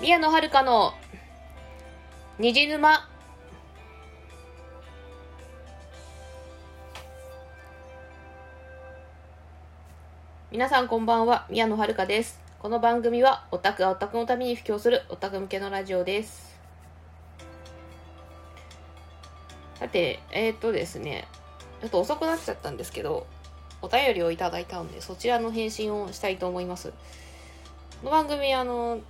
宮野遥の虹沼。皆さんこんばんは宮野遥です。この番組はオタクがオタクのために布教するオタク向けのラジオです。さてえっ、ー、とですねちょっと遅くなっちゃったんですけどお便りをいただいたのでそちらの返信をしたいと思います。この番組あの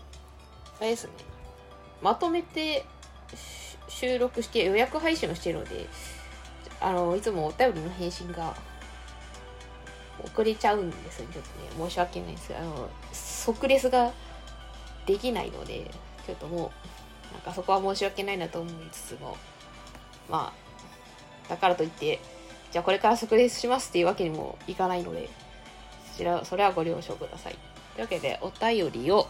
あれですねまとめて収録して予約配信をしているのであのいつもお便りの返信が遅れちゃうんですね。ちょっとね申し訳ないんですあの即レスができないのでちょっともうなんかそこは申し訳ないなと思いつつもまあだからといってじゃあこれから即レスしますっていうわけにもいかないのでそちらそれはご了承ください。というわけでお便りを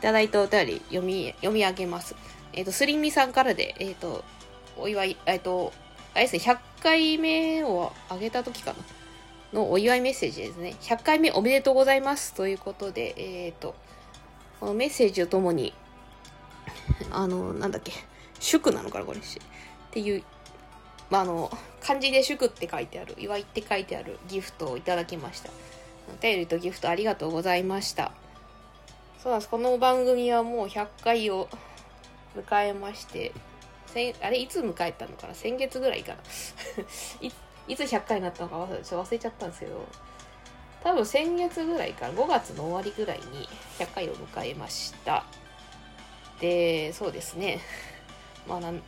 ただいたお便り読み読み上げますえっ、ー、とすりみさんからでえっ、ー、とお祝いえっ、ー、とあれですね100回目をあげた時かな？のお祝いメッセージですね。100回目おめでとうございますということで、えっ、と、このメッセージとともに、あの、なんだっけ、祝なのかな、これし。っていう、まあ、あの、漢字で祝って書いてある、祝いって書いてあるギフトをいただきました。お便りとギフトありがとうございました。そうなんです。この番組はもう100回を迎えまして、あれ、いつ迎えたのかな？先月ぐらいかな いつ100回になったのか忘れ忘れちゃったんですけど、多分先月ぐらいから5月の終わりぐらいに100回を迎えました。で、そうですね。まあなん、ま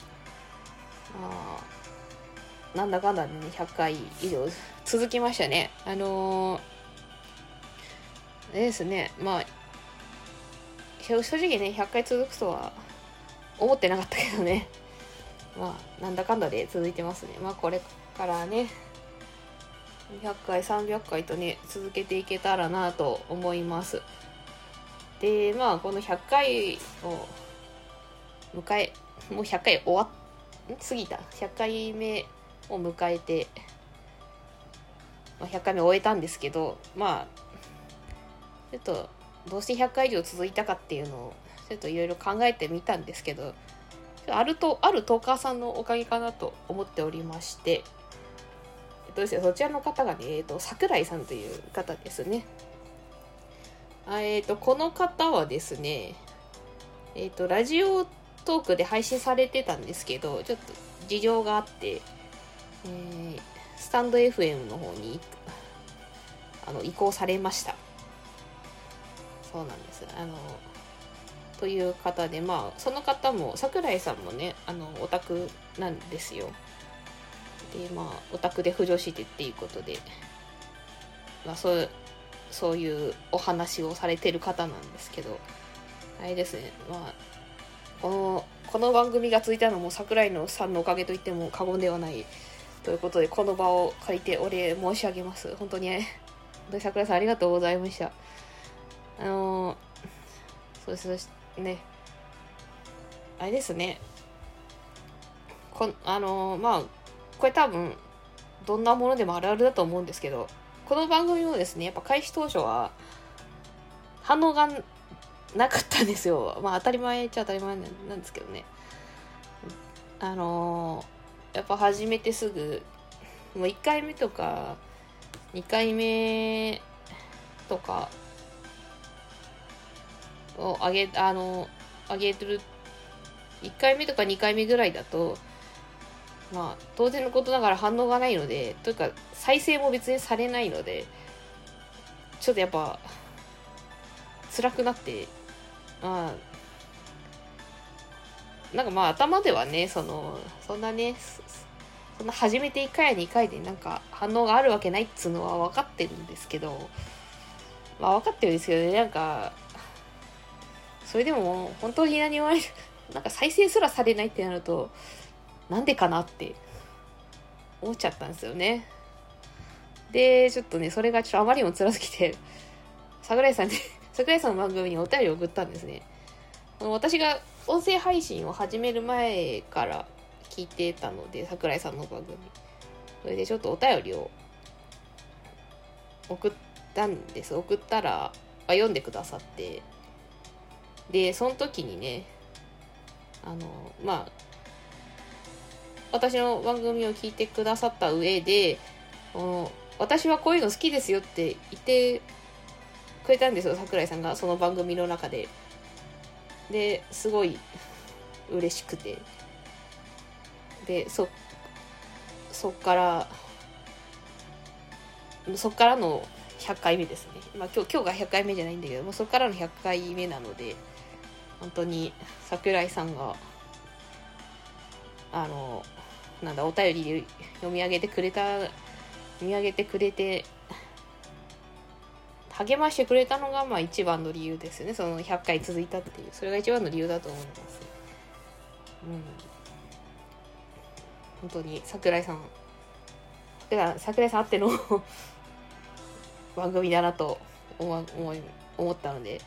あ、なんだかんだね、100回以上続きましたね。あのー、ですね、まあ、正直ね、100回続くとは思ってなかったけどね。まあ、なんだかんだで続いてますね。まあ、これからね200回300回とね続けていけたらなと思いますでまあこの100回を迎えもう100回終わっ過ぎた100回目を迎えて、まあ、100回目終えたんですけどまあちょっとどうして100回以上続いたかっていうのをちょっといろいろ考えてみたんですけどあるとあるトーカーさんのおかげかなと思っておりましてっとですね、そちらの方がね、えっと、桜井さんという方ですね。あえっと、この方はですね、えっと、ラジオトークで配信されてたんですけど、ちょっと事情があって、えー、スタンド FM の方にあの移行されました。そうなんです。あの、という方で、まあ、その方も、桜井さんもね、あの、オタクなんですよ。でまあオタクで浮上してっていうことで、まあ、そうそういうお話をされてる方なんですけどあれですねまあこのこの番組がついたのも桜井のさんのおかげと言っても過言ではないということでこの場を借りてお礼申し上げます本当に本当に桜井さんありがとうございましたあのそうですね。あれですね。こあのまあこれ多分どんなものでもあるあるだと思うんですけどこの番組もですねやっぱ開始当初は反応がなかったんですよ。まあ当たり前っちゃ当たり前なんですけどね。あの、やっぱ始めてすぐもう1回目とか2回目とかを上げあの上げてる。1回目とか2回目ぐらいだとまあ当然のことながら反応がないのでというか再生も別にされないのでちょっとやっぱ辛くなってまあなんかまあ頭ではねそのそんなねそんな初めて1回や2回でなんか反応があるわけないっつうのは分かってるんですけどまあ分かってるんですけどねなんかそれでも本当に何も なんか再生すらされないってなるとなんでかなって思っちゃったんですよね。で、ちょっとね、それがちょっとあまりにも辛すぎて、桜井さんに、桜井さんの番組にお便りを送ったんですね。私が音声配信を始める前から聞いてたので、桜井さんの番組。それでちょっとお便りを送ったんです。送ったら、あ読んでくださって、でその時にねあのまあ私の番組を聞いてくださった上で私はこういうの好きですよって言ってくれたんですよ桜井さんがその番組の中で。ですごい 嬉しくて。でそそっからそっからの100回目ですね、まあ、今日今日が100回目じゃないんだけどもそっからの100回目なので。本当に桜井さんがあのなんだお便りで読み上げてくれた読み上げてくれて励ましてくれたのがまあ一番の理由ですよね。その100回続いたっていうそれが一番の理由だと思います。うん。本当に桜井さん桜井さんあっての 番組だなと思思思ったので。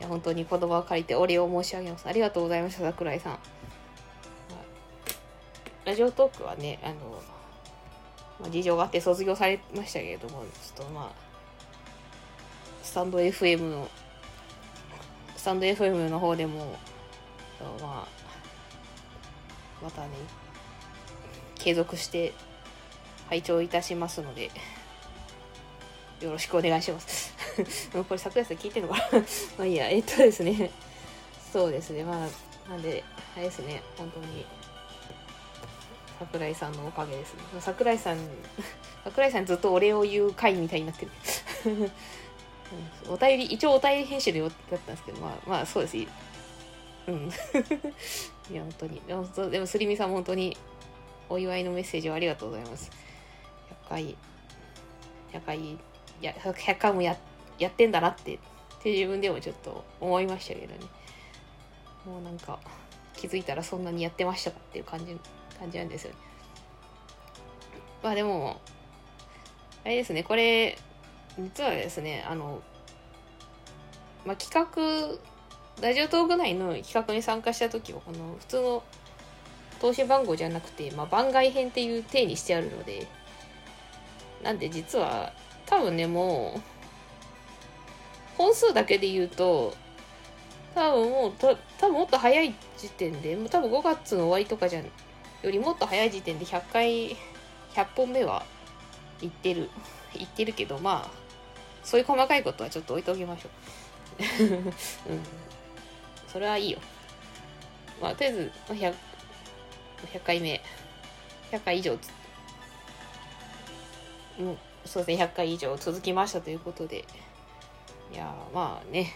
や本当に言葉を借りてお礼を申し上げます。ありがとうございました桜井さん。ラジオトークはねあの、まあ、事情があって卒業されましたけれどもちょっとまあスタンド FM のスタンド FM の方でもまあまたね継続して拝聴いたしますのでよろしくお願いします。これ桜井さん聞いてるのかな？まあいいやえっとですね。そうですね。まあなんであれですね。本当に。桜井さんのおかげですね。桜井さん 桜井さんずっとお礼を言う回みたいになってる。お便り一応お便り編集でだったんですけどまあまあそうです。うん。いや本当に。でもでもすりみさん本当にお祝いのメッセージをありがとうございます。100回100回や100回もややってんだなってって自分でもちょっと思いましたけどね。もうなんか気づいたらそんなにやってましたかっていう感じ感じなんですよね。まあでもあれですねこれ実はですねあのまあ企画ラジオトーク内の企画に参加した時はこの普通の投資番号じゃなくて、まあ、番外編っていう体にしてあるのでなんで実は多分ねもう本数だけで言うと多分もうた多分もっと早い時点でもう多分5月の終わりとかじゃんよりもっと早い時点で100回100本目は行ってる行ってるけどまあそういう細かいことはちょっと置いておきましょう。うん。それはいいよ。まあとりあえず 100, 100回目。100回以上うんそうですね。100回以上続きましたということで。いやまあね。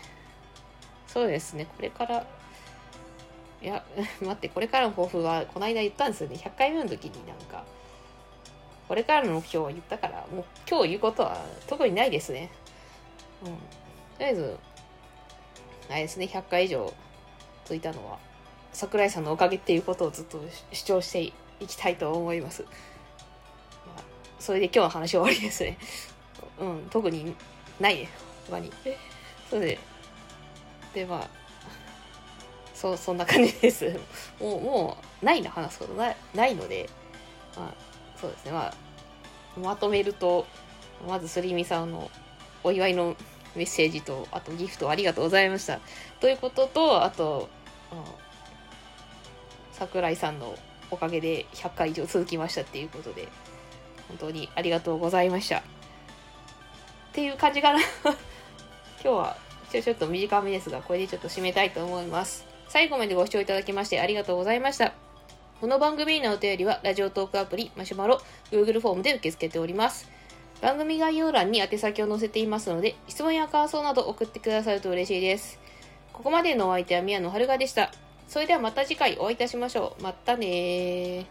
そうですね。これからいや 待ってこれからの抱負はこの間言ったんですよね。100回目の時になんかこれからの目標を言ったからもう今日言うことは特にないですね。うん。とりあえずあれですね100回以上続いたのは桜井さんのおかげっていうことをずっと主張していきたいと思います。それで今日の話終わりですね。うん、特にないね、他に。そうで、で、まあ、そう、そんな感じです。もう、もう、ないの話すことないないので、まあ、そうですね、まあ、まとめると、まず、すりみさんのお祝いのメッセージと、あとギフトありがとうございました。ということと、あと、桜井さんのおかげで100回以上続きましたっていうことで、本当にありがとうございました。っていう感じかな今日はちょっと短めですが、これでちょっと締めたいと思います。最後までご視聴いただきましてありがとうございました。この番組のお便りは、ラジオトークアプリ、マシュマロ、Google フォームで受け付けております。番組概要欄に宛先を載せていますので、質問や感想など送ってくださると嬉しいです。ここまでのお相手は宮野遥でした。それではまた次回お会いいたしましょう。またね